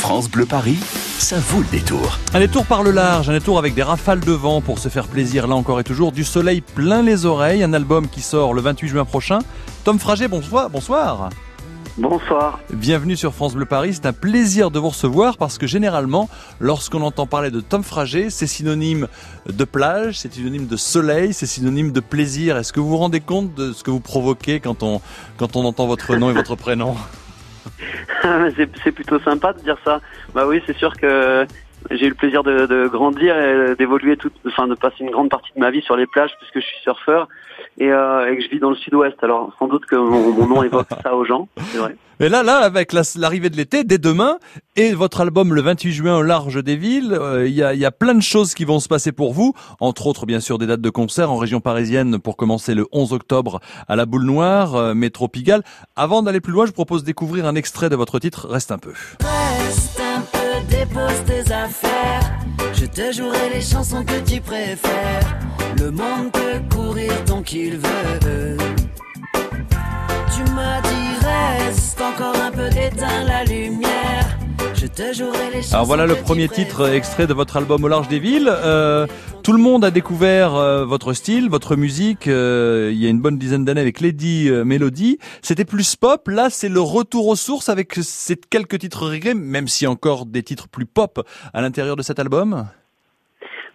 France Bleu Paris, ça vaut le détour. Un détour par le large, un détour avec des rafales de vent pour se faire plaisir là encore et toujours, du soleil plein les oreilles, un album qui sort le 28 juin prochain. Tom Frager, bonsoir. Bonsoir. Bonsoir. Bienvenue sur France Bleu Paris. C'est un plaisir de vous recevoir parce que généralement, lorsqu'on entend parler de Tom Frager, c'est synonyme de plage, c'est synonyme de soleil, c'est synonyme de plaisir. Est-ce que vous vous rendez compte de ce que vous provoquez quand on, quand on entend votre nom et votre prénom? c'est plutôt sympa de dire ça. Bah oui, c'est sûr que j'ai eu le plaisir de, de grandir et d'évoluer tout, enfin de passer une grande partie de ma vie sur les plages puisque je suis surfeur et, euh, et que je vis dans le sud-ouest. Alors sans doute que mon, mon nom évoque ça aux gens, c'est vrai. Et là, là, avec l'arrivée de l'été, dès demain, et votre album le 28 juin au large des villes, euh, il y, a, y, a, plein de choses qui vont se passer pour vous, entre autres bien sûr des dates de concert en région parisienne pour commencer le 11 octobre à la Boule Noire, euh, métro Pigalle. Avant d'aller plus loin, je propose de découvrir un extrait de votre titre, Reste un peu. Reste un peu, dépose tes affaires, je te jouerai les chansons que tu préfères. Le monde peut courir tant qu'il veut. Tu m'as dit reste encore un peu d'éteindre la lumière. Je te jouerai les chansons Alors voilà le premier titre extrait de votre album Au large des villes. Euh, tout le monde a découvert euh, votre style, votre musique. euh, il y a une bonne dizaine d'années avec Lady euh, Melody. C'était plus pop. Là, c'est le retour aux sources avec ces quelques titres reggae, même si encore des titres plus pop à l'intérieur de cet album.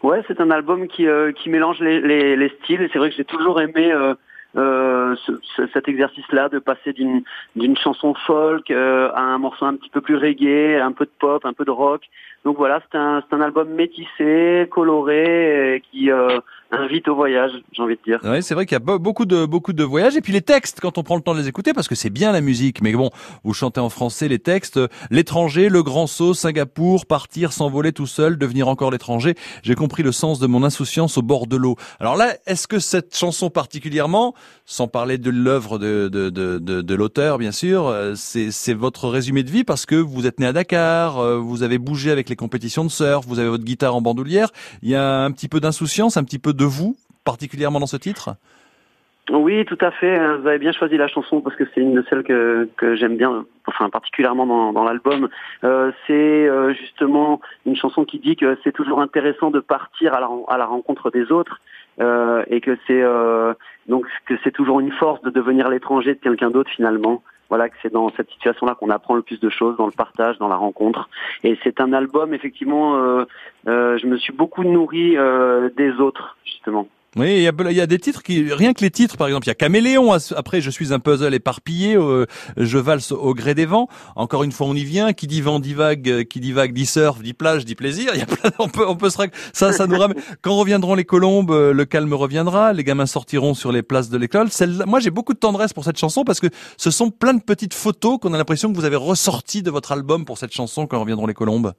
Ouais, c'est un album qui, euh, qui mélange les, les, les styles. Et c'est vrai que j'ai toujours aimé euh, ce- ce- cet exercice-là de passer d'une d'une chanson folk euh, à un morceau un petit peu plus reggae, un peu de pop, un peu de rock. Donc voilà, c'est un, un album métissé, coloré, et qui euh, invite au voyage, j'ai envie de dire. Ouais, c'est vrai qu'il y a be- beaucoup de beaucoup de voyages. Et puis les textes quand on prend le temps de les écouter parce que c'est bien la musique. Mais bon vous chantez en français les textes. L'étranger le grand saut Singapour partir s'envoler tout seul devenir encore l'étranger. J'ai compris le sens de mon insouciance au bord de l'eau. Alors là est-ce que cette chanson particulièrement sans parler de l'œuvre de de de, de, de l'auteur bien sûr euh, c'est c'est votre résumé de vie parce que vous êtes né à Dakar euh, vous avez bougé avec les compétitions de surf vous avez votre guitare en bandoulière. Il y a un petit peu d'insouciance un petit peu de vous particulièrement dans ce titre Oui, tout à fait. Vous avez bien choisi la chanson parce que c'est une de celles que, j'aime bien, enfin particulièrement dans, l'album. Euh, c'est euh, justement une chanson qui dit que c'est toujours intéressant de partir à la rencontre des autres euh, et que c'est euh, donc que c'est toujours une force de devenir l'étranger de quelqu'un d'autre finalement. Voilà que c'est dans cette situation-là qu'on apprend le plus de choses, dans le partage, dans la rencontre. Et c'est un album effectivement. Euh, euh, je me suis beaucoup nourri euh, des autres justement. Oui, il y a, y a des titres qui, rien que les titres, par exemple, il y a Caméléon. Après, je suis un puzzle éparpillé, euh, je valse au gré des vents. Encore une fois, on y vient. Qui dit vent dit vague, euh, qui dit vague dit surf, dit plage, dit plaisir. Il y a plein, on peut, on peut se, ça, ça nous ramène. Quand reviendront les colombes, euh, le calme reviendra. Les gamins sortiront sur les places de l'école. Moi, j'ai beaucoup de tendresse pour cette chanson parce que ce sont plein de petites photos qu'on a l'impression que vous avez ressorties de votre album pour cette chanson quand reviendront les colombes.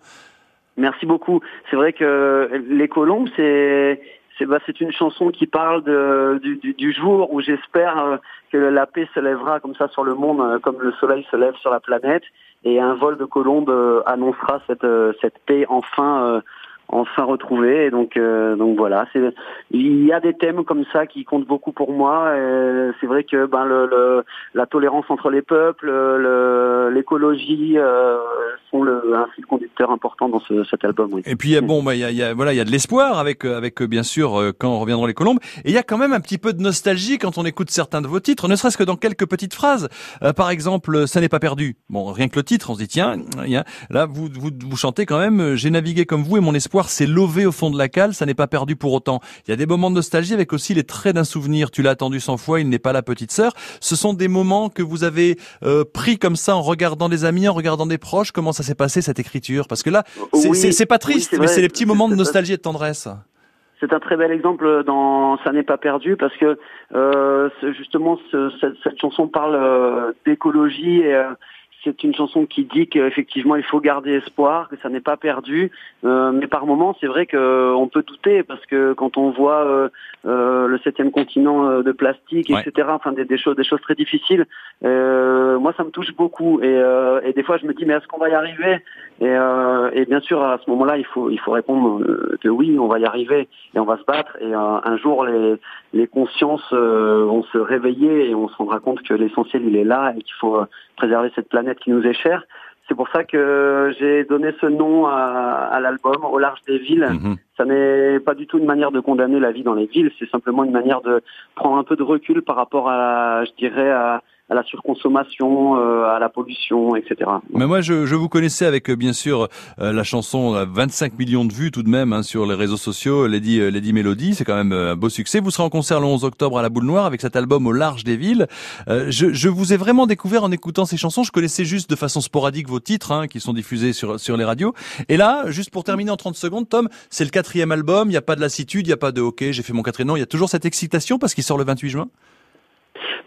Merci beaucoup. C'est vrai que Les Colombes, c'est c'est bah, c'est une chanson qui parle du, jour où j'espère euh, que la paix se lèvera comme ça sur le monde, euh, comme le soleil se lève sur la planète, et un vol de colombes euh, annoncera cette paix enfin enfin retrouvée. Et donc euh, donc voilà, c'est il y a des thèmes comme ça qui comptent beaucoup pour moi. C'est vrai que ben le, le la tolérance entre les peuples, le- l'écologie euh, sont le, un fil conducteur important dans ce, cet album. Oui. Et puis bon, bah y a, il y a- voilà, il y a de l'espoir avec euh, avec euh, bien sûr euh, quand reviendront les colombes. Et il y a quand même un petit peu de nostalgie quand on écoute certains de vos titres, ne serait-ce que dans quelques petites phrases. Euh, par exemple, ça n'est pas perdu. Bon, rien que le titre, on se dit tiens, là vous, vous vous chantez quand même. J'ai navigué comme vous et mon espoir s'est lové au fond de la cale. Ça n'est pas perdu pour autant. Il y a des moments de nostalgie avec aussi les traits d'un souvenir. Tu l'as attendu cent fois, il n'est pas la petite sœur. Ce sont des moments que vous avez euh, pris comme ça en regardant des amis, en regardant des proches. Comment ça s'est passé cette écriture? Parce que là, c'est Oui, pas oui, triste, c'est mais c'est les petits moments de nostalgie et de tendresse. C'est un très bel exemple dans Ça n'est pas perdu parce que euh, justement ce- cette, cette chanson parle euh, d'écologie et euh, c'est une chanson qui dit qu'effectivement il faut garder espoir, que ça n'est pas perdu. Euh, mais par moments c'est vrai qu'on peut douter parce que quand on voit euh, euh, le septième continent euh, de plastique, Ouais. etc. Enfin des, des choses, des choses très difficiles. Euh, moi ça me touche beaucoup et, euh, et des fois je me dis mais est-ce qu'on va y arriver? Et, euh, et bien sûr, à ce moment-là, il faut, il faut répondre euh, que oui, on va y arriver et on va se battre. Et euh, un jour, les, les consciences euh, vont se réveiller et on se rendra compte que l'essentiel, il est là et qu'il faut euh, préserver cette planète qui nous est chère. C'est pour ça que j'ai donné ce nom à, à l'album, Au large des villes. Mhm. Ça n'est pas du tout une manière de condamner la vie dans les villes, c'est simplement une manière de prendre un peu de recul par rapport à, je dirais, à, à la surconsommation, euh, à la pollution, etc. Mais moi, je, je vous connaissais avec euh, bien sûr euh, la chanson euh, 25 millions de vues tout de même hein, sur les réseaux sociaux, Lady euh, Lady Melody, c'est quand même euh, un beau succès. Vous serez en concert le 11 octobre à la Boule Noire avec cet album au large des villes. Euh, je, je vous ai vraiment découvert en écoutant ces chansons. Je connaissais juste de façon sporadique vos titres hein, qui sont diffusés sur sur les radios. Et là, juste pour terminer en 30 secondes, Tom, c'est le quatrième album. Il n'y a pas de lassitude, il n'y a pas de OK, j'ai fait mon quatrième. Non, il y a toujours cette excitation parce qu'il sort le 28 juin.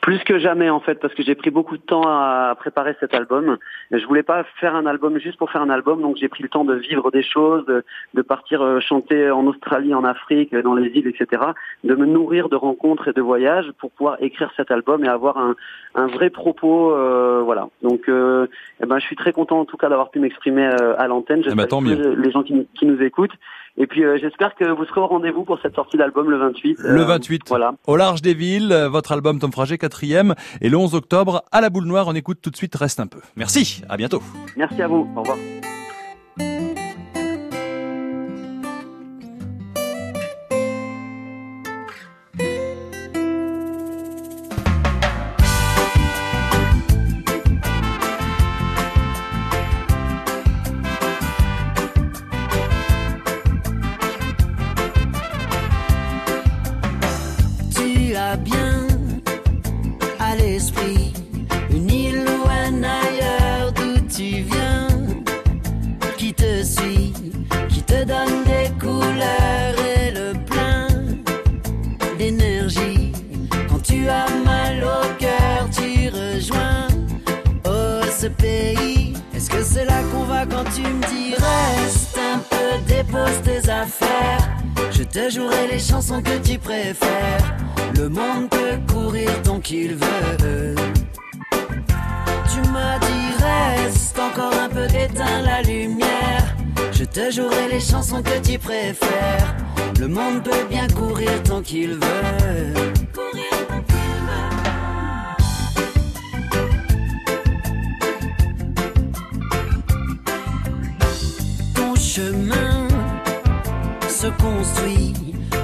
Plus que jamais en fait, parce que j'ai pris beaucoup de temps à préparer cet album. Je voulais pas faire un album juste pour faire un album, donc j'ai pris le temps de vivre des choses, de, de partir euh, chanter en Australie, en Afrique, dans les îles, etc. De me nourrir de rencontres et de voyages pour pouvoir écrire cet album et avoir un, un vrai propos, euh, voilà. Donc, euh, eh ben, je suis très content en tout cas d'avoir pu m'exprimer euh, à l'antenne. Eh ben, tant que les gens qui, qui nous écoutent. Et puis euh, j'espère que vous serez au rendez-vous pour cette sortie d'album le 28. Le Euh, 28. Voilà. Au large des villes, euh, votre album Tom Frager, quatrième, et le 11 octobre à la Boule Noire. On écoute tout de suite Reste un peu. Merci, à bientôt. Merci à vous. Au revoir. Est-ce que c'est là qu'on va quand tu me dis reste un peu, dépose tes affaires. Je te jouerai les chansons que tu préfères. Le monde peut courir tant qu'il veut. Tu m'as dit reste encore un peu d'éteins la lumière. Je te jouerai les chansons que tu préfères. Le monde peut bien courir tant qu'il veut. Chemin se construit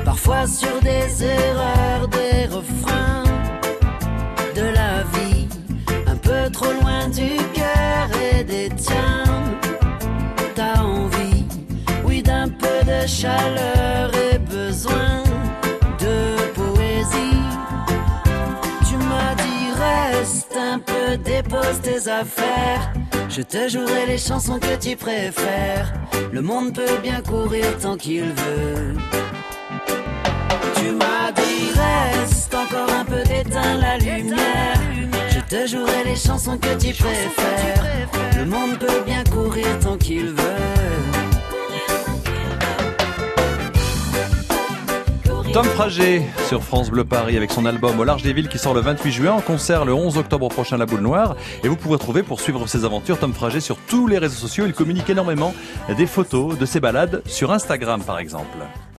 parfois sur des erreurs, des refrains de la vie, un peu trop loin du cœur et des tiens. T'as envie, oui, d'un peu de chaleur et besoin de poésie. Tu m'as dit reste un peu, dépose tes affaires. Je te jouerai les chansons que tu préfères. Le monde peut bien courir tant qu'il veut. Tu m'as reste encore un peu d'éteins la lumière. Je te jouerai les chansons que tu préfères. Le monde peut bien courir tant qu'il veut. Tom Frager sur France Bleu Paris avec son album Au large des villes qui sort le 28 juin en concert le 11 octobre prochain à la Boule Noire. Et vous pourrez trouver pour suivre ses aventures Tom Frager sur tous les réseaux sociaux. Il communique énormément des photos de ses balades sur Instagram par exemple.